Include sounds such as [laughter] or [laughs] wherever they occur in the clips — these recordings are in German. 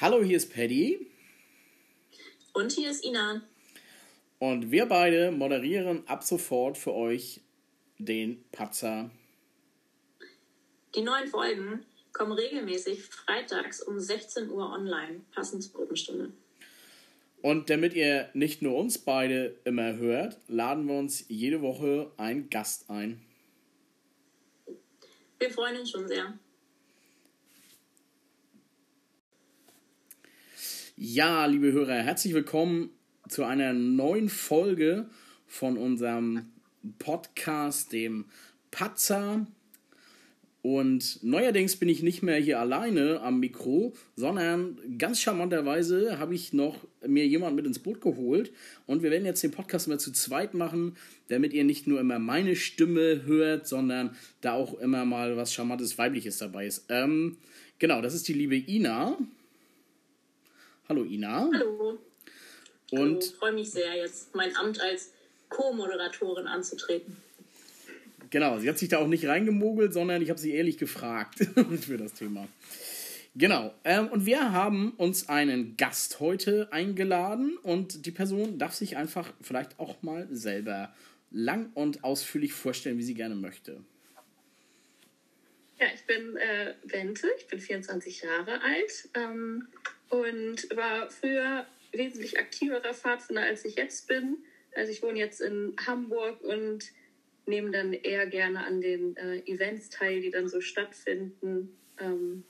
Hallo, hier ist Paddy. Und hier ist Ina. Und wir beide moderieren ab sofort für euch den Patzer. Die neuen Folgen kommen regelmäßig freitags um 16 Uhr online, passend zur Gruppenstunde. Und damit ihr nicht nur uns beide immer hört, laden wir uns jede Woche einen Gast ein. Wir freuen uns schon sehr. Ja, liebe Hörer, herzlich willkommen zu einer neuen Folge von unserem Podcast, dem Patzer. Und neuerdings bin ich nicht mehr hier alleine am Mikro, sondern ganz charmanterweise habe ich noch mir jemand mit ins Boot geholt. Und wir werden jetzt den Podcast mal zu zweit machen, damit ihr nicht nur immer meine Stimme hört, sondern da auch immer mal was Charmantes Weibliches dabei ist. Ähm, genau, das ist die liebe Ina. Hallo Ina. Hallo. Und ich freue mich sehr, jetzt mein Amt als Co-Moderatorin anzutreten. Genau, sie hat sich da auch nicht reingemogelt, sondern ich habe sie ehrlich gefragt [laughs] für das Thema. Genau, ähm, und wir haben uns einen Gast heute eingeladen und die Person darf sich einfach vielleicht auch mal selber lang und ausführlich vorstellen, wie sie gerne möchte. Ja, ich bin äh, Bente, ich bin 24 Jahre alt ähm, und war früher wesentlich aktiverer Pfadfinder, als ich jetzt bin. Also ich wohne jetzt in Hamburg und nehme dann eher gerne an den äh, Events teil, die dann so stattfinden. Ähm,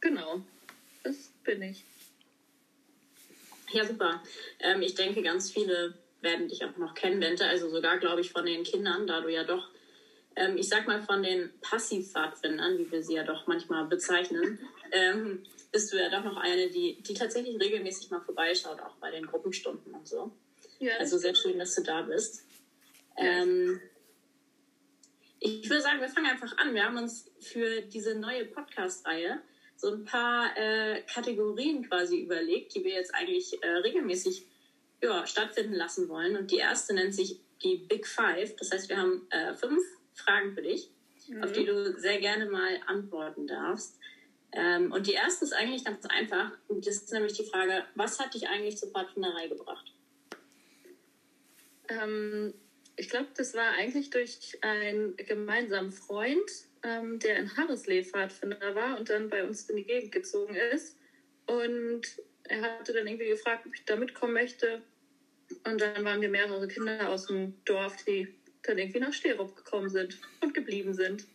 genau, das bin ich. Ja, super. Ähm, ich denke, ganz viele werden dich auch noch kennen, Bente. Also sogar, glaube ich, von den Kindern, da du ja doch, ähm, ich sag mal, von den Passivpfadfindern, wie wir sie ja doch manchmal bezeichnen, ähm, bist du ja doch noch eine, die, die tatsächlich regelmäßig mal vorbeischaut, auch bei den Gruppenstunden und so. Ja, Also sehr schön, dass du da bist. Ähm, ich würde sagen, wir fangen einfach an. Wir haben uns für diese neue Podcast-Reihe so ein paar äh, Kategorien quasi überlegt, die wir jetzt eigentlich äh, regelmäßig ja, stattfinden lassen wollen. Und die erste nennt sich die Big Five. Das heißt, wir haben äh, fünf Fragen für dich, auf die du sehr gerne mal antworten darfst. Ähm, und die erste ist eigentlich ganz einfach. Das ist nämlich die Frage, was hat dich eigentlich zur Pfadfinderei gebracht? Ähm, ich glaube, das war eigentlich durch einen gemeinsamen Freund, ähm, der in Harrisley Pfadfinder war und dann bei uns in die Gegend gezogen ist. Und er hatte dann irgendwie gefragt, ob ich da mitkommen möchte. Und dann waren wir mehrere Kinder aus dem Dorf, die dann irgendwie nach Sterup gekommen sind und geblieben sind.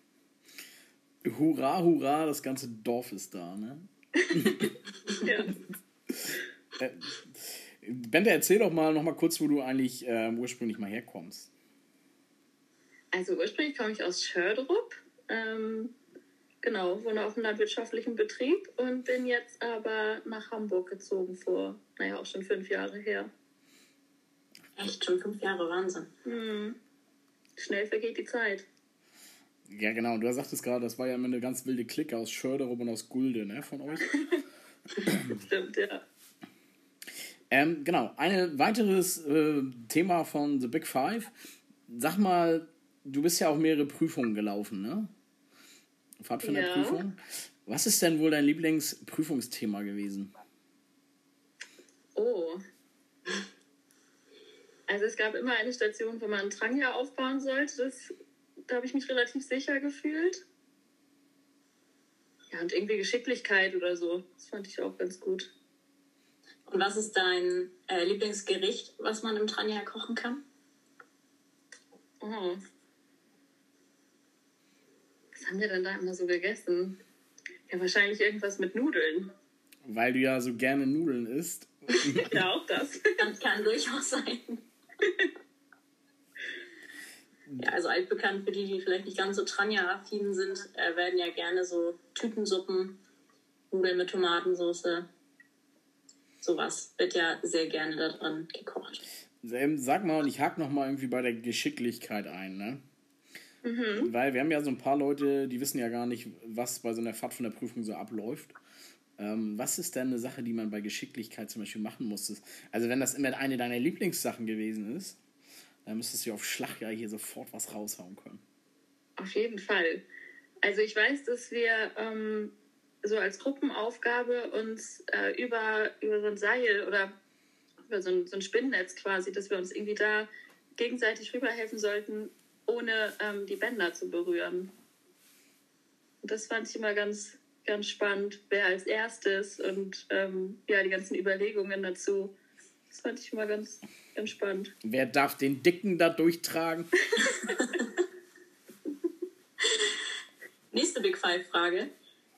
Hurra, hurra, das ganze Dorf ist da, ne? Ja. [laughs] Äh, Bente, erzähl doch mal noch mal kurz, wo du eigentlich ähm, ursprünglich mal herkommst. Also ursprünglich komme ich aus Schörderup. Ähm, genau, wohne auf einem landwirtschaftlichen Betrieb und bin jetzt aber nach Hamburg gezogen vor, naja, auch schon fünf Jahre her. Echt schon fünf Jahre Wahnsinn. Hm. Schnell vergeht die Zeit. Ja, genau. Und du sagtest gerade, das war ja immer eine ganz wilde Clique aus Schörderup und aus Gulde, ne, von euch. [laughs] Stimmt, ja. Ähm, genau, ein weiteres äh, Thema von The Big Five. Sag mal, du bist ja auch mehrere Prüfungen gelaufen, ne? Pfadfinderprüfung. Was ist denn wohl dein Lieblingsprüfungsthema gewesen? Oh. Also es gab immer eine Station, wo man einen Tranja aufbauen sollte. Das, da habe ich mich relativ sicher gefühlt. Ja, und irgendwie Geschicklichkeit oder so. Das fand ich auch ganz gut. Und was ist dein äh, Lieblingsgericht, was man im Tranja kochen kann? Oh. Was haben wir denn da immer so gegessen? Ja, wahrscheinlich irgendwas mit Nudeln. Weil du ja so gerne Nudeln isst. [laughs] Ja, auch das. Kann, kann durchaus sein. [laughs] Ja, also altbekannt für die, die vielleicht nicht ganz so Tranja-affin sind, äh, werden ja gerne so Tütensuppen, Nudeln mit Tomatensauce, sowas wird ja sehr gerne da dran gekocht. Sag mal, und ich hake noch mal irgendwie bei der Geschicklichkeit ein, ne? Weil wir haben ja so ein paar Leute, die wissen ja gar nicht, was bei so einer Fahrt von der Prüfung so abläuft. Ähm, was ist denn eine Sache, die man bei Geschicklichkeit zum Beispiel machen muss? Also wenn das immer eine deiner Lieblingssachen gewesen ist, dann müsstest du auf Schlag ja hier sofort was raushauen können. Auf jeden Fall. Also ich weiß, dass wir ähm, so als Gruppenaufgabe uns äh, über, über so ein Seil oder über so ein, so ein Spinnennetz quasi, dass wir uns irgendwie da gegenseitig rüberhelfen sollten, ohne ähm, die Bänder zu berühren. Und das fand ich immer ganz, ganz spannend, wer als erstes und ähm, ja, die ganzen Überlegungen dazu. Das fand ich immer ganz, spannend. Wer darf den Dicken da durchtragen? [laughs] Nächste Big Five-Frage.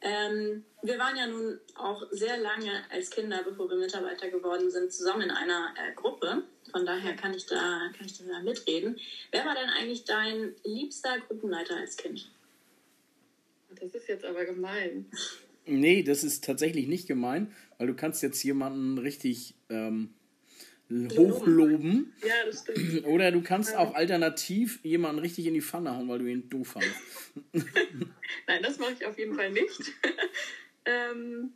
Ähm, wir waren ja nun auch sehr lange als Kinder, bevor wir Mitarbeiter geworden sind, zusammen in einer äh, Gruppe. Von daher kann ich, da, kann ich da mitreden. Wer war denn eigentlich dein liebster Gruppenleiter als Kind? Das ist jetzt aber gemein. Nee, das ist tatsächlich nicht gemein, weil du kannst jetzt jemanden richtig ähm, hochloben. Ja, das stimmt. Oder du kannst auch alternativ jemanden richtig in die Pfanne hauen, weil du ihn doof fandest. [laughs] Nein, das mache ich auf jeden Fall nicht. [laughs] ähm,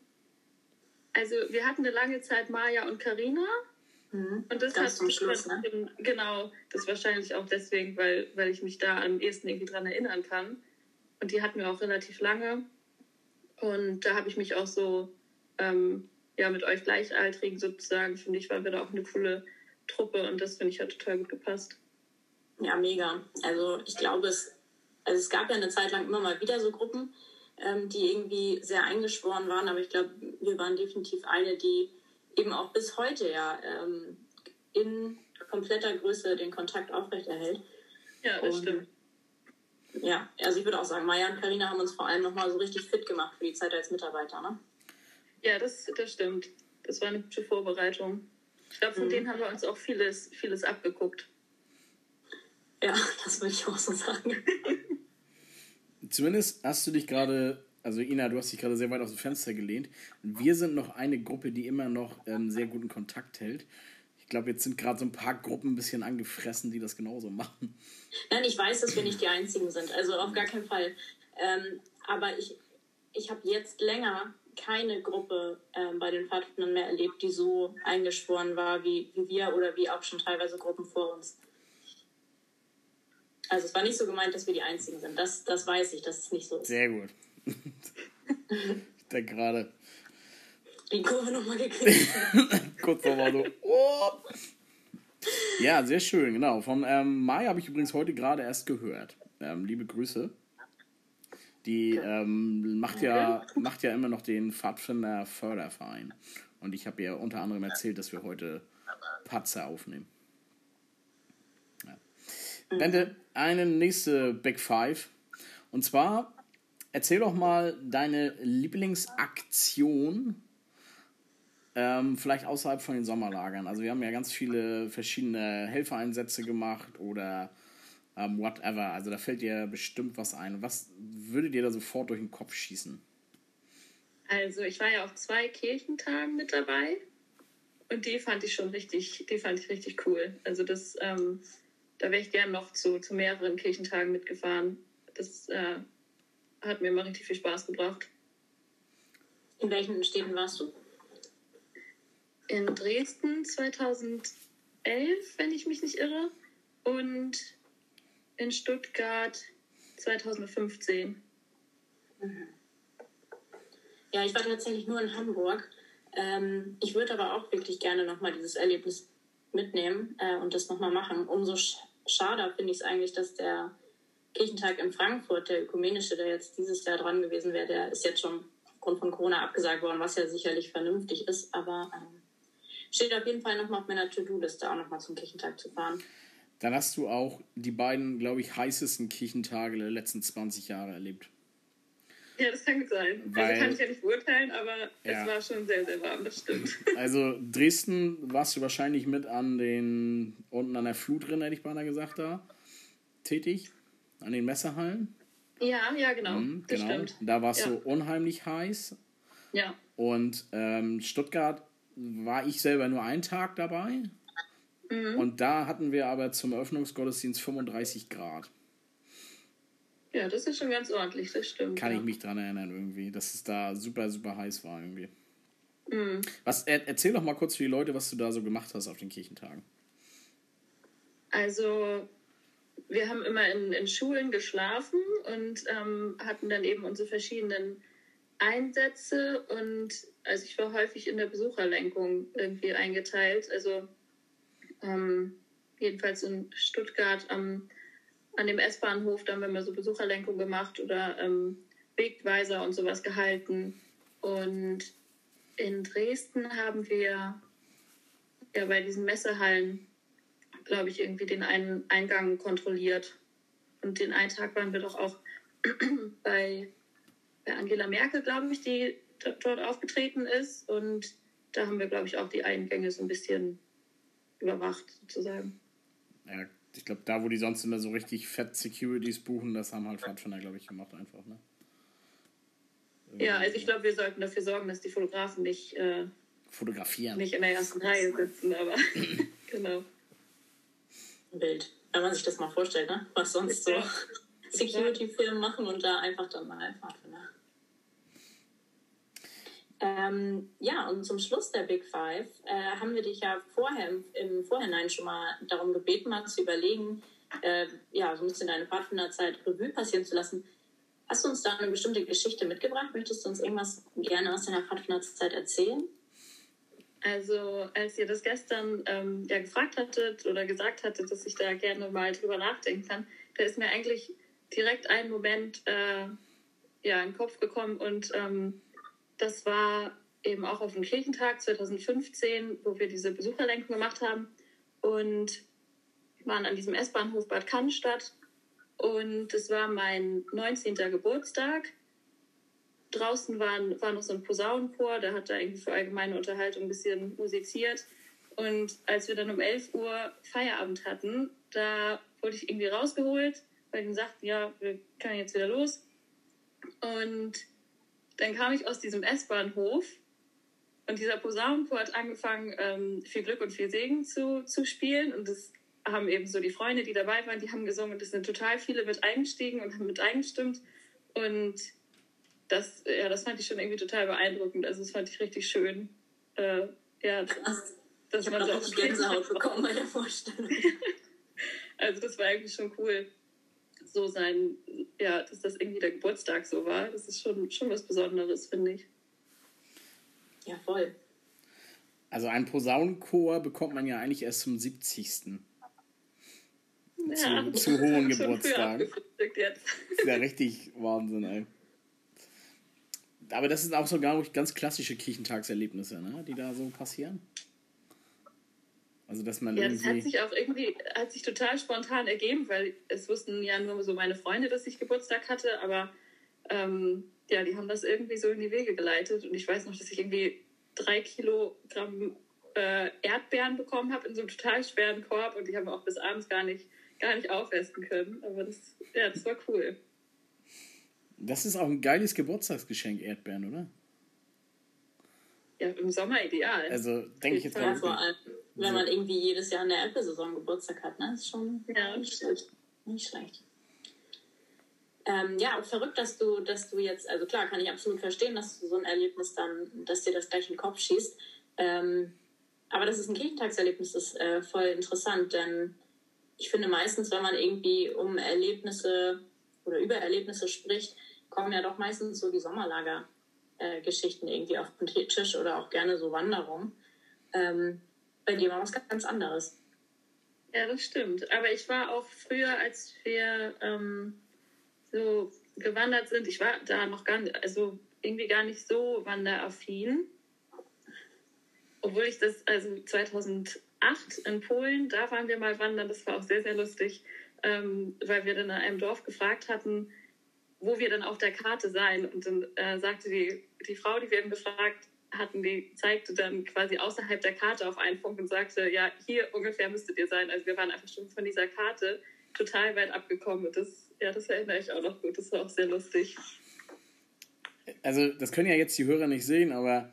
also wir hatten eine lange Zeit Maja und Karina. Mhm. Und das Ganz hat zum Schluss, ne? genau, das wahrscheinlich auch deswegen, weil, weil ich mich da am ehesten irgendwie dran erinnern kann. Und die hatten wir auch relativ lange. Und da habe ich mich auch so, ähm, ja, mit euch Gleichaltrigen sozusagen, finde ich, waren wir da auch eine coole Truppe und das finde ich hat total gut gepasst. Ja, mega. Also ich glaube, es, also es gab ja eine Zeit lang immer mal wieder so Gruppen, ähm, die irgendwie sehr eingeschworen waren, aber ich glaube, wir waren definitiv eine, die eben auch bis heute ja ähm, in kompletter Größe den Kontakt aufrechterhält. Ja, das Und- stimmt. Ja, also ich würde auch sagen, Maya und Karina haben uns vor allem nochmal so richtig fit gemacht für die Zeit als Mitarbeiter. Ne? Ja, das, das stimmt. Das war eine gute Vorbereitung. Ich glaube, von Mhm. denen haben wir uns auch vieles, vieles abgeguckt. Ja, [laughs] das würde ich auch so sagen. [laughs] Zumindest hast du dich gerade, also Ina, du hast dich gerade sehr weit aus dem Fenster gelehnt. Wir sind noch eine Gruppe, die immer noch ähm, sehr guten Kontakt hält. Ich glaube, jetzt sind gerade so ein paar Gruppen ein bisschen angefressen, die das genauso machen. Nein, ich weiß, dass wir nicht die Einzigen sind. Also auf gar keinen Fall. Ähm, aber ich, ich habe jetzt länger keine Gruppe ähm, bei den Pfadfindern mehr erlebt, die so eingeschworen war wie, wie wir oder wie auch schon teilweise Gruppen vor uns. Also es war nicht so gemeint, dass wir die Einzigen sind. Das, das weiß ich, dass es nicht so ist. Sehr gut. [laughs] ich denke gerade, Die Kurve nochmal gekriegt. [laughs] kurz nochmal so. Oh. Ja, sehr schön, genau. Von ähm, Mai habe ich übrigens heute gerade erst gehört. Ähm, liebe Grüße. Die ähm, macht, ja, [laughs] macht ja immer noch den Pfadfinder Förderverein. Und ich habe ihr unter anderem erzählt, dass wir heute Patzer aufnehmen. Ja. Bente, eine nächste Big Five. Und zwar, erzähl doch mal deine Lieblingsaktion ähm, vielleicht außerhalb von den Sommerlagern. Also wir haben ja ganz viele verschiedene Helfereinsätze gemacht oder ähm, whatever. Also da fällt dir bestimmt was ein. Was würde dir da sofort durch den Kopf schießen? Also ich war ja auf zwei Kirchentagen mit dabei und die fand ich schon richtig, die fand ich richtig cool. Also das, ähm, da wäre ich gern noch zu, zu mehreren Kirchentagen mitgefahren. Das äh, hat mir immer richtig viel Spaß gebracht. In welchen Städten warst du? In Dresden 2011, wenn ich mich nicht irre, und in Stuttgart 2015. Ja, ich war tatsächlich nur in Hamburg. Ähm, ich würde aber auch wirklich gerne nochmal dieses Erlebnis mitnehmen äh, und das nochmal machen. Umso sch schade finde ich es eigentlich, dass der Kirchentag in Frankfurt, der ökumenische, der jetzt dieses Jahr dran gewesen wäre, der ist jetzt schon aufgrund von Corona abgesagt worden, was ja sicherlich vernünftig ist. Aber ähm, steht auf jeden Fall nochmal auf meiner To-Do-Liste, auch nochmal zum Kirchentag zu fahren. Dann hast du auch die beiden, glaube ich, heißesten Kirchentage der letzten 20 Jahre erlebt. Ja, das kann gut sein. Weil- also kann ich ja nicht beurteilen, aber Ja. es war schon sehr, sehr warm, das stimmt. [laughs] [laughs] Also Dresden warst du wahrscheinlich mit an den, unten an der Flutrinne, hätte ich beinahe gesagt, da tätig. An den Messerhallen. ja, ja, genau. Mhm, das genau. stimmt. Da war es Ja. so unheimlich heiß. Ja. Und ähm, Stuttgart war ich selber nur einen Tag dabei. Mhm. Und da hatten wir aber zum Eröffnungsgottesdienst 35 Grad. ja, das ist schon ganz ordentlich, das stimmt. Kann ja. ich mich dran erinnern irgendwie, dass es da super, super heiß war irgendwie. Mhm. Was, er, erzähl doch mal kurz für die Leute, was du da so gemacht hast auf den Kirchentagen. Also, wir haben immer in, in Schulen geschlafen und ähm, hatten dann eben unsere verschiedenen Einsätze und also ich war häufig in der Besucherlenkung irgendwie eingeteilt. Also ähm, jedenfalls in Stuttgart am, an dem S-Bahnhof, da haben wir mal so Besucherlenkung gemacht oder ähm, Wegweiser und sowas gehalten. Und in Dresden haben wir ja bei diesen Messehallen, glaube ich, irgendwie den einen Eingang kontrolliert. Und den einen Tag waren wir doch auch [clears throat] bei, bei Angela Merkel, glaube ich, die dort aufgetreten ist. Und da haben wir, glaube ich, auch die Eingänge so ein bisschen überwacht, sozusagen. Ja, ich glaube, da, wo die sonst immer so richtig fett Securities buchen, das haben halt Pfadfinder, glaube ich, gemacht einfach, ne? Ja, also ich glaube, wir sollten dafür sorgen, dass die Fotografen nicht äh, fotografieren. Nicht in der ersten Reihe sitzen, aber [laughs] genau. Bild. Wenn man sich das mal vorstellt, ne? was sonst so [laughs] Security-Firmen machen und da einfach dann mal Pfadfinder. Ähm, ja, und zum Schluss der Big Five äh, haben wir dich ja vorher im, Vorhinein schon mal darum gebeten, mal zu überlegen, äh, ja, so ein bisschen deine Pfadfinderzeit Revue passieren zu lassen. Hast du uns da eine bestimmte Geschichte mitgebracht? Möchtest du uns irgendwas gerne aus deiner Pfadfinderzeit erzählen? Also, als ihr das gestern ähm, ja gefragt hattet oder gesagt hattet, dass ich da gerne mal drüber nachdenken kann, da ist mir eigentlich direkt ein Moment äh, ja, in den Kopf gekommen und ähm, das war eben auch auf dem Kirchentag 2015, wo wir diese Besucherlenkung gemacht haben und waren an diesem S-Bahnhof Bad Cannstatt und es war mein 19. Geburtstag. Draußen waren, war noch so ein Posaunenchor, der hat da irgendwie für allgemeine Unterhaltung ein bisschen musiziert. Und als wir dann um 11 Uhr Feierabend hatten, da wurde ich irgendwie rausgeholt, weil die sagten, ja, wir können jetzt wieder los. Und dann kam ich aus diesem S-Bahnhof und dieser Posaunenchor hat angefangen, ähm, viel Glück und viel Segen zu, zu spielen. Und das haben eben so die Freunde, die dabei waren, die haben gesungen und es sind total viele mit eingestiegen und haben mit eingestimmt. Und das, ja, das fand ich schon irgendwie total beeindruckend. Also das fand ich richtig schön. Äh, ja, Krass. dass ich man so auch Gänsehaut [laughs] bekommen bei der Vorstellung. also das war eigentlich schon cool. So sein, ja, dass das irgendwie der Geburtstag so war. Das ist schon, schon was Besonderes, finde ich. Ja, voll. Also ein Posaunenchor bekommt man ja eigentlich erst zum 70 zu, zu hohen [laughs] Geburtstagen. Das ist ja richtig Wahnsinn, ey. Aber das sind auch so gar nicht ganz klassische Kirchentagserlebnisse, ne? die da so passieren. Also, dass man ja, irgendwie. das hat sich auch irgendwie, hat sich total spontan ergeben, weil es wussten ja nur so meine Freunde, dass ich Geburtstag hatte, aber ähm, ja, die haben das irgendwie so in die Wege geleitet und ich weiß noch, dass ich irgendwie drei Kilogramm äh, Erdbeeren bekommen habe in so einem total schweren Korb und die haben auch bis abends gar nicht gar nicht aufessen können. Aber das, ja, das war cool. Das ist auch ein geiles Geburtstagsgeschenk, Erdbeeren, oder? Ja, im Sommer ideal. Also denke ich jetzt mal. Vor allem, wenn man irgendwie jedes Jahr in der Erdbeersaison Geburtstag hat, ne? Das ist schon ja. nicht schlecht. Nicht schlecht. Ähm, ja, auch verrückt, dass du, dass du jetzt, also klar, kann ich absolut verstehen, dass du so ein Erlebnis dann, dass dir das gleich in den Kopf schießt. Ähm, aber das ist ein Kirchentagserlebnis, das ist äh, voll interessant, denn ich finde meistens, wenn man irgendwie um Erlebnisse oder über Erlebnisse spricht, kommen ja doch meistens so die Sommerlager-Geschichten irgendwie auf den Tisch oder auch gerne so Wanderungen. Ähm, bei dir war was ganz anderes. Ja, das stimmt. Aber ich war auch früher, als wir ähm, so gewandert sind, ich war da noch gar nicht, also irgendwie gar nicht so wanderaffin. Obwohl ich das, also 2000 acht in Polen. Da waren wir mal wandern. Das war auch sehr, sehr lustig, ähm, weil wir dann in einem Dorf gefragt hatten, wo wir dann auf der Karte seien. Und dann äh, sagte die, die Frau, die wir eben gefragt hatten, die zeigte dann quasi außerhalb der Karte auf einen Punkt und sagte, ja, hier ungefähr müsstet ihr sein. Also wir waren einfach schon von dieser Karte total weit abgekommen. Und das, ja, das erinnere ich auch noch gut. Das war auch sehr lustig. Also das können ja jetzt die Hörer nicht sehen, aber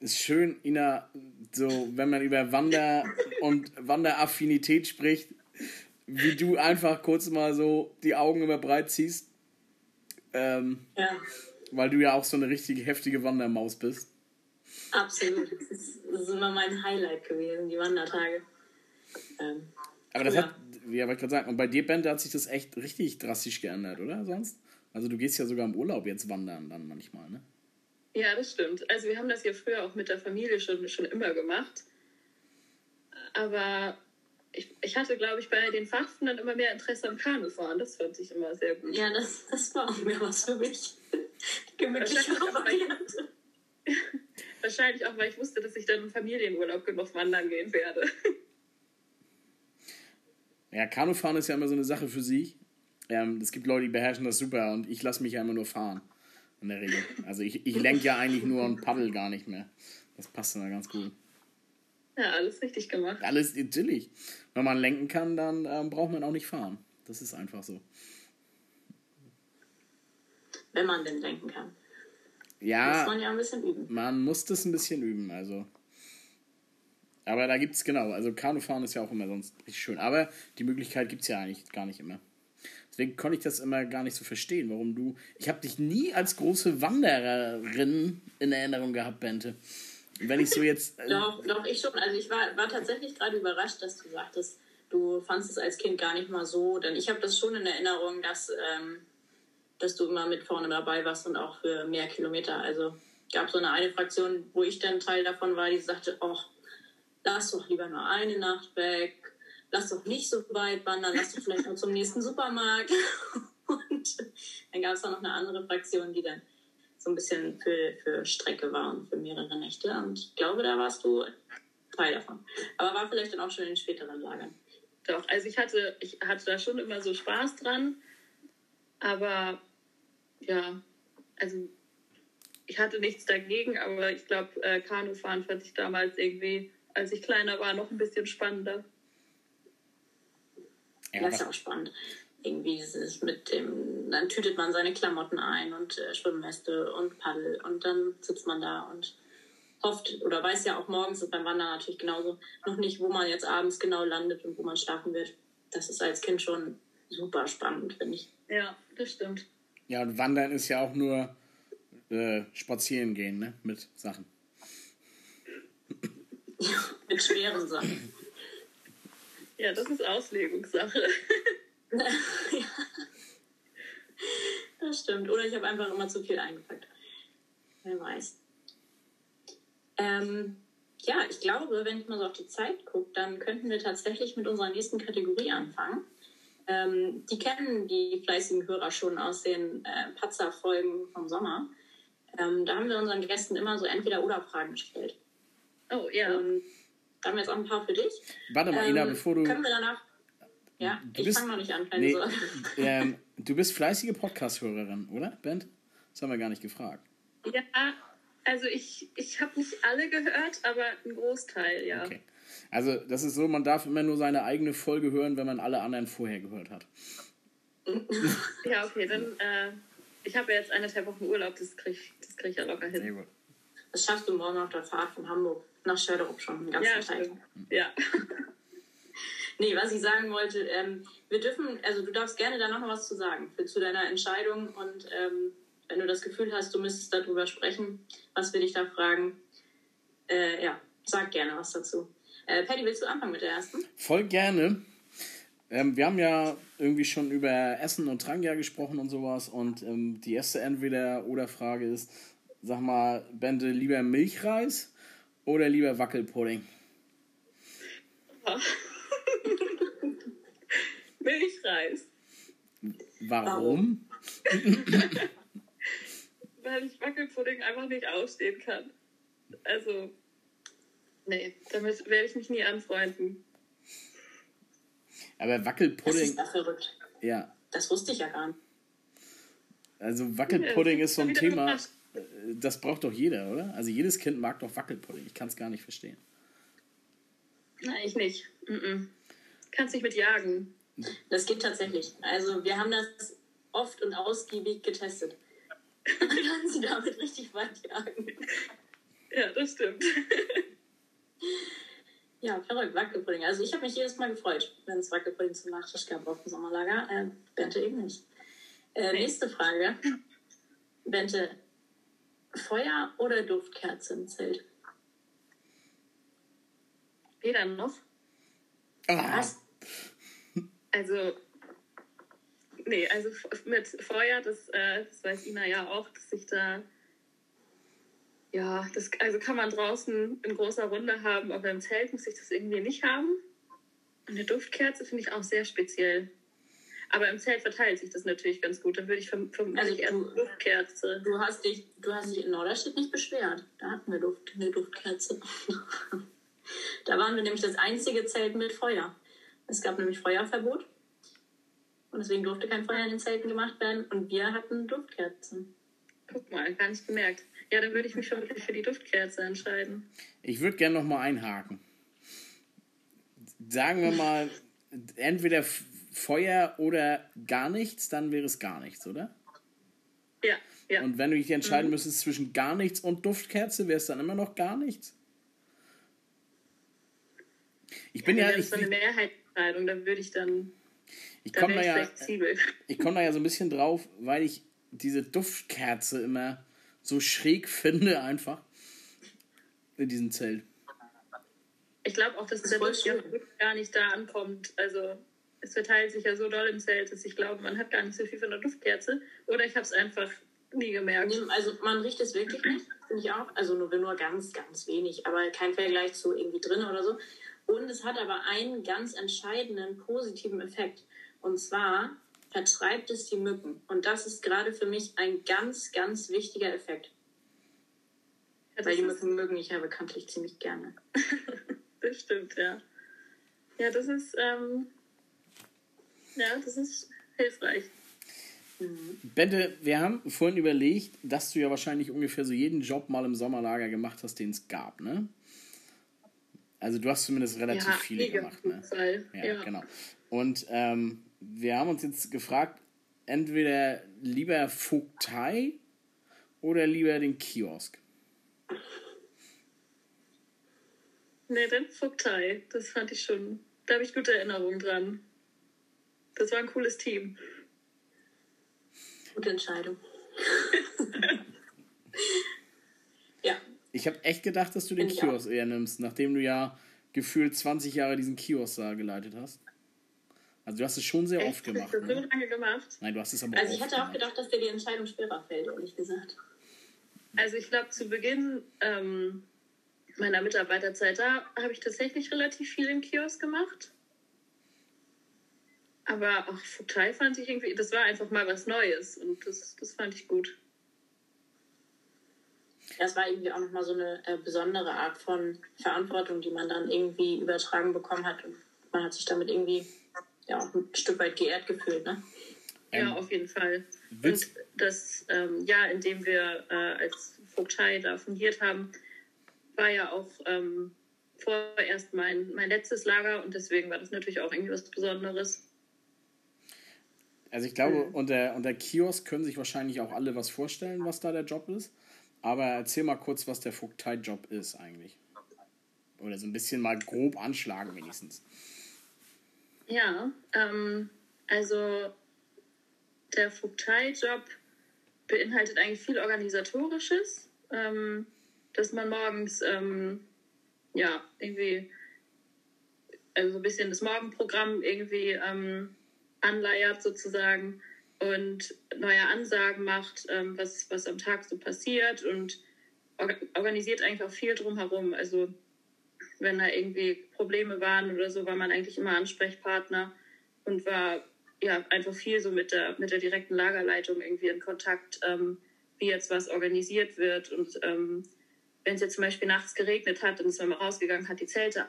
ist schön, Ina, so, wenn man über Wander [laughs] und Wanderaffinität spricht, wie du einfach kurz mal so die Augen immer breit ziehst. Ähm, ja. Weil du ja auch so eine richtige heftige Wandermaus bist. Absolut. Das ist, das ist immer mein Highlight gewesen, die Wandertage. Ähm, Aber das ja. hat, ja, wollte ich gerade sagen, und bei dir, Ben, hat sich das echt richtig drastisch geändert, oder? Sonst? Also du gehst ja sogar im Urlaub jetzt wandern dann manchmal, ne? Ja, das stimmt. Also wir haben das ja früher auch mit der Familie schon, schon immer gemacht. Aber ich, ich hatte, glaube ich, bei den Fahrten dann immer mehr Interesse am Kanufahren. Das fand ich immer sehr gut. Ja, das, das war auch mehr was für mich. Variante. [laughs] Wahrscheinlich auch, weil ich wusste, dass ich dann im Familienurlaub genug wandern gehen werde. [laughs] Ja, Kanufahren ist ja immer so eine Sache für sich. Ähm, es gibt Leute, die beherrschen das super und ich lasse mich ja immer nur fahren. In der Regel. Also ich, ich lenke ja eigentlich nur und paddel gar nicht mehr. Das passt dann ganz gut. Ja, alles richtig gemacht. Alles natürlich. Wenn man lenken kann, dann ähm, braucht man auch nicht fahren. Das ist einfach so. Wenn man denn lenken kann. Ja. Muss man ja ein bisschen üben. Man muss das ein bisschen üben, also. Aber da gibt es genau, also Kanufahren ist ja auch immer sonst richtig schön. Aber die Möglichkeit gibt es ja eigentlich gar nicht immer. Deswegen konnte ich das immer gar nicht so verstehen, warum du. Ich habe dich nie als große Wandererin in Erinnerung gehabt, Bente. Wenn ich so jetzt. Äh doch, doch, ich schon. Also ich war, war tatsächlich gerade überrascht, dass du sagtest, du fandest es als Kind gar nicht mal so. Denn ich habe das schon in Erinnerung, dass, ähm, dass du immer mit vorne dabei warst und auch für mehr Kilometer. Also gab so eine eine Fraktion, wo ich dann Teil davon war, die sagte, oh, lass doch lieber nur eine Nacht weg, lass doch nicht so weit wandern, lass doch vielleicht noch zum nächsten Supermarkt. [laughs] Und dann gab es auch noch eine andere Fraktion, die dann so ein bisschen für, für Strecke war und für mehrere Nächte. Und ich glaube, da warst du Teil davon. Aber war vielleicht dann auch schon in späteren Lagern. Doch, also ich hatte, ich hatte da schon immer so Spaß dran. Aber ja, also ich hatte nichts dagegen, aber ich glaube, äh, Kanufahren fand ich damals irgendwie als ich kleiner war, noch ein bisschen spannender. Ja, das ist auch spannend. Irgendwie dieses mit dem, dann tütet man seine Klamotten ein und äh, Schwimmweste und Paddel und dann sitzt man da und hofft oder weiß ja auch morgens ist beim Wandern natürlich genauso noch nicht, wo man jetzt abends genau landet und wo man schlafen wird. Das ist als Kind schon super spannend, finde ich. Ja, das stimmt. Ja, und Wandern ist ja auch nur äh, spazieren gehen, ne? Mit Sachen. [laughs] Mit schweren Sachen. Ja, das ist Auslegungssache. [laughs] ja. Das stimmt. Oder ich habe einfach immer zu viel eingepackt. Wer weiß. Ähm, ja, ich glaube, wenn ich mal so auf die Zeit gucke, dann könnten wir tatsächlich mit unserer nächsten Kategorie anfangen. Ähm, die kennen die fleißigen Hörer schon aus den äh, Patzer-Folgen vom Sommer. Ähm, da haben wir unseren Gästen immer so Entweder-Oder-Fragen gestellt. Oh, ja. Und da haben wir jetzt auch ein paar für dich. Warte mal, ähm, Ina, bevor du. Können wir danach. Ja, du ich fange noch nicht an, keine nee, Sorge. [laughs] Ähm, du bist fleißige Podcast-Hörerin, oder, Bent? Das haben wir gar nicht gefragt. Ja, also ich, ich habe nicht alle gehört, aber einen Großteil, ja. Okay. Also das ist so, man darf immer nur seine eigene Folge hören, wenn man alle anderen vorher gehört hat. [laughs] ja, okay, dann, äh, ich habe ja jetzt eineinhalb Wochen Urlaub, das kriege das krieg ich ja locker hin. Sehr gut. Das schaffst du morgen auf der Fahrt von Hamburg nach Schöderup schon den ganzen ja, Tag. Stimmt. Ja. [laughs] nee, was ich sagen wollte, ähm, wir dürfen, also du darfst gerne da noch was zu sagen für, zu deiner Entscheidung und ähm, wenn du das Gefühl hast, du müsstest darüber sprechen, was will ich da fragen, äh, ja, sag gerne was dazu. Äh, Paddy, willst du anfangen mit der ersten? Voll gerne. Ähm, wir haben ja irgendwie schon über Essen und Trank ja gesprochen und sowas und ähm, die erste Entweder-Oder-Frage ist, sag mal, Bente, lieber Milchreis oder lieber Wackelpudding? [laughs] Milchreis. Warum? [laughs] Weil ich Wackelpudding einfach nicht ausstehen kann. Also, nee, damit werde ich mich nie anfreunden. Aber Wackelpudding. Das ist ja verrückt. Ja. Das wusste ich ja gar nicht. Also Wackelpudding ja, ist so ein Thema. Gemacht. Das braucht doch jeder, oder? Also jedes Kind mag doch Wackelpudding. Ich kann es gar nicht verstehen. Nein, ich nicht. Mm -mm. Kannst nicht mit jagen. Das geht tatsächlich. Also wir haben das oft und ausgiebig getestet. Man kann sie damit richtig weit jagen. Ja, das stimmt. [laughs] ja, verrückt, Wackelpudding. Also ich habe mich jedes Mal gefreut, wenn es Wackelpudding zum Nachtisch gab auf dem Sommerlager. Äh, Bente eben nicht. Äh, nächste Frage. Bente, Feuer oder Duftkerze im Zelt? Weder noch. Ah. Was? Also, nee, also mit Feuer, das, äh, das weiß Ina ja auch, dass ich da ja, das also kann man draußen in großer Runde haben, aber im Zelt muss ich das irgendwie nicht haben. Und eine Duftkerze finde ich auch sehr speziell. Aber im Zelt verteilt sich das natürlich ganz gut. Dann würde ich vermutlich also eher eine Duftkerze. Du hast, dich, du hast dich in Norderstedt nicht beschwert. Da hatten wir Duft, eine Duftkerze. [laughs] da waren wir nämlich das einzige Zelt mit Feuer. Es gab nämlich Feuerverbot. Und deswegen durfte kein Feuer in den Zelten gemacht werden. Und wir hatten Duftkerzen. Guck mal, gar nicht gemerkt. Ja, dann würde ich mich vermutlich für die Duftkerze entscheiden. Ich würde gerne noch mal einhaken. Sagen wir mal, entweder Feuer oder gar nichts, dann wäre es gar nichts, oder? Ja, ja. Und wenn du dich entscheiden mhm. müsstest zwischen gar nichts und Duftkerze, wäre es dann immer noch gar nichts? Ich bin ja. ja das ist so eine Mehrheitsentscheidung, dann würde ich dann. Ich komme da, ja, ich komm da ja so ein bisschen drauf, weil ich diese Duftkerze immer so schräg [laughs] finde, einfach in diesem Zelt. Ich glaube auch, dass das der Duft gar nicht da ankommt. Also es verteilt sich ja so doll im Zelt, dass ich glaube, man hat gar nicht so viel von der Duftkerze. Oder ich habe es einfach nie gemerkt. Also man riecht es wirklich nicht, finde ich auch. Also nur, nur ganz, ganz wenig, aber kein Vergleich zu irgendwie drin oder so. Und es hat aber einen ganz entscheidenden positiven Effekt. Und zwar vertreibt es die Mücken. Und das ist gerade für mich ein ganz, ganz wichtiger Effekt. Ja, Weil die Mücken mögen ich ja bekanntlich ziemlich gerne. [laughs] das stimmt, ja. Ja, das ist, ähm, ja, das ist hilfreich. Mhm. Bente, wir haben vorhin überlegt, dass du ja wahrscheinlich ungefähr so jeden Job mal im Sommerlager gemacht hast, den es gab, ne? Also du hast zumindest relativ ja, viele gemacht, ne? Ja, ja, genau. Und ähm, wir haben uns jetzt gefragt, entweder lieber Vogtei oder lieber den Kiosk. Ne, dann Vogtei. Das fand ich schon. Da habe ich gute Erinnerungen dran. Das war ein cooles Team. Gute Entscheidung. [laughs] ja. Ich habe echt gedacht, dass du den Kiosk eher nimmst, nachdem du ja gefühlt 20 Jahre diesen Kiosk da geleitet hast. Also du hast es schon sehr echt? oft gemacht. Hast du ne? so lange gemacht? Nein, du hast es aber Also ich hatte auch gedacht, dass dir die Entscheidung schwerer fällt, ehrlich gesagt. Also ich glaube, zu Beginn ähm, meiner Mitarbeiterzeit da habe ich tatsächlich relativ viel im Kiosk gemacht. Aber auch Futai fand ich irgendwie, das war einfach mal was Neues und das, das fand ich gut. Das war irgendwie auch nochmal so eine äh, besondere Art von Verantwortung, die man dann irgendwie übertragen bekommen hat. Und man hat sich damit irgendwie ja auch ein Stück weit geehrt gefühlt, ne? Ja, ähm, auf jeden Fall. Und das ähm, Jahr, in dem wir äh, als Vogtei da fungiert haben, war ja auch ähm, vorerst mein, mein letztes Lager und deswegen war das natürlich auch irgendwie was Besonderes. Also ich glaube, mhm. unter, unter Kiosk können sich wahrscheinlich auch alle was vorstellen, was da der Job ist. Aber erzähl mal kurz, was der Vogtei-Job ist eigentlich. Oder so ein bisschen mal grob anschlagen wenigstens. Ja, ähm, also der Vogtei-Job beinhaltet eigentlich viel Organisatorisches, ähm, dass man morgens ähm, ja irgendwie also ein bisschen das Morgenprogramm irgendwie ähm, anleiert sozusagen und neue Ansagen macht, ähm, was, was am Tag so passiert und organisiert eigentlich auch viel drumherum. Also wenn da irgendwie Probleme waren oder so, war man eigentlich immer Ansprechpartner und war ja einfach viel so mit der, mit der direkten Lagerleitung irgendwie in Kontakt, ähm, wie jetzt was organisiert wird. Und ähm, wenn es jetzt zum Beispiel nachts geregnet hat, ist man mal rausgegangen, hat die Zelte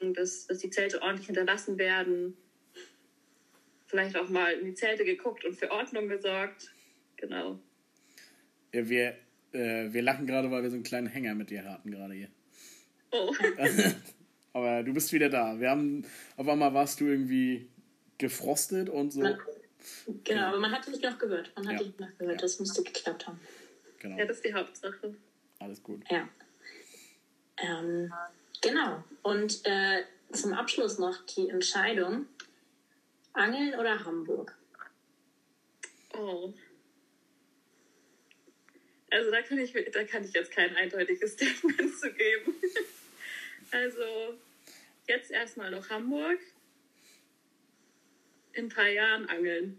dass, dass die Zelte ordentlich hinterlassen werden. Vielleicht auch mal in die Zelte geguckt und für Ordnung gesorgt. Genau. Ja, wir, äh, wir lachen gerade, weil wir so einen kleinen Hänger mit dir hatten gerade hier. Oh. [laughs] Aber du bist wieder da. Wir haben, auf einmal warst du irgendwie gefrostet und so. Man, genau, aber man hat dich noch gehört. Man hat ja. dich noch gehört. Ja. Das müsste geklappt haben. Genau. Ja, das ist die Hauptsache. Alles gut. Ja. Ähm, genau. Und äh, zum Abschluss noch die Entscheidung: Angeln oder Hamburg? Oh. Also da kann ich, da kann ich jetzt kein eindeutiges [laughs] Statement zu geben. Also jetzt erstmal noch Hamburg. In ein paar Jahren angeln.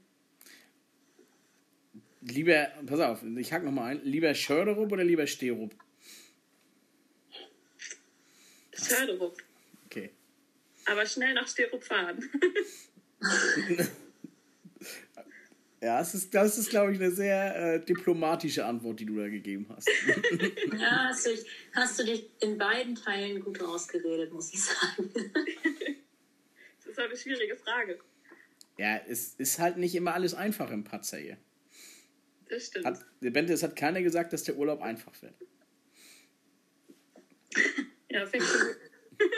Lieber, pass auf, ich hack nochmal ein. Lieber Schörderup oder lieber Sterup? Schörderup. Okay. Aber schnell nach Sterup fahren. [laughs] Ja, das ist, das ist glaube ich, eine sehr äh, diplomatische Antwort, die du da gegeben hast. [laughs] ja, hast du, dich, hast du dich in beiden Teilen gut rausgeredet, muss ich sagen. das ist eine schwierige Frage. Ja, es ist halt nicht immer alles einfach im Patzer hier. Das stimmt. Hat, Bente, es hat keiner gesagt, dass der Urlaub einfach wird. [laughs] ja, fängt schon [laughs] gut.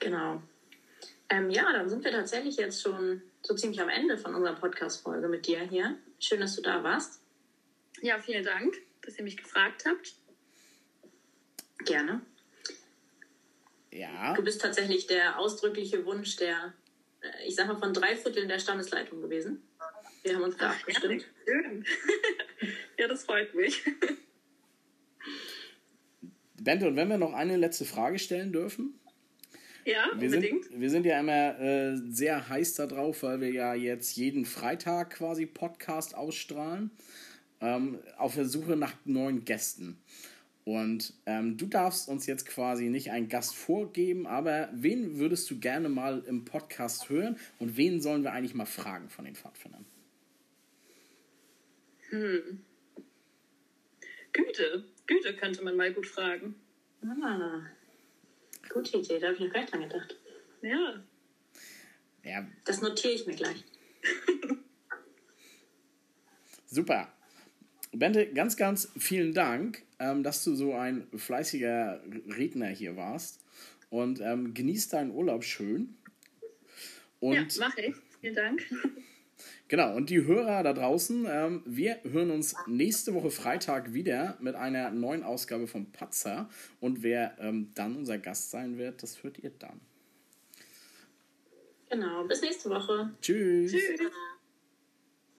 genau. Ähm, ja, dann sind wir tatsächlich jetzt schon so ziemlich am Ende von unserer Podcast-Folge mit dir hier. Schön, dass du da warst. Ja, vielen Dank, dass ihr mich gefragt habt. Gerne. Ja. Du bist tatsächlich der ausdrückliche Wunsch der, äh, ich sag mal, von drei Vierteln der Stammesleitung gewesen. Wir haben uns da abgestimmt. Schön. [laughs] ja, das freut mich. Bente, und wenn wir noch eine letzte Frage stellen dürfen? [laughs] Ja, wir unbedingt. Sind, wir sind ja immer äh, sehr heiß darauf, weil wir ja jetzt jeden Freitag quasi Podcast ausstrahlen. Ähm, auf der Suche nach neuen Gästen. Und ähm, du darfst uns jetzt quasi nicht einen Gast vorgeben, aber wen würdest du gerne mal im Podcast hören und wen sollen wir eigentlich mal fragen von den Pfadfindern? Hm. Güte. Güte könnte man mal gut fragen. Ah. Gute Idee, da habe ich noch gar nicht dran gedacht. Ja. Ja. Das notiere ich mir gleich. [laughs] Super. Bente, ganz, ganz vielen Dank, ähm, dass du so ein fleißiger Redner hier warst. Und ähm, genieß deinen Urlaub schön. Und ja, mache ich. Vielen Dank. [laughs] Genau, und die Hörer da draußen, ähm, wir hören uns nächste Woche Freitag wieder mit einer neuen Ausgabe vom Patzer. Und wer ähm, dann unser Gast sein wird, das hört ihr dann. Genau, bis nächste Woche. Tschüss. Tschüss.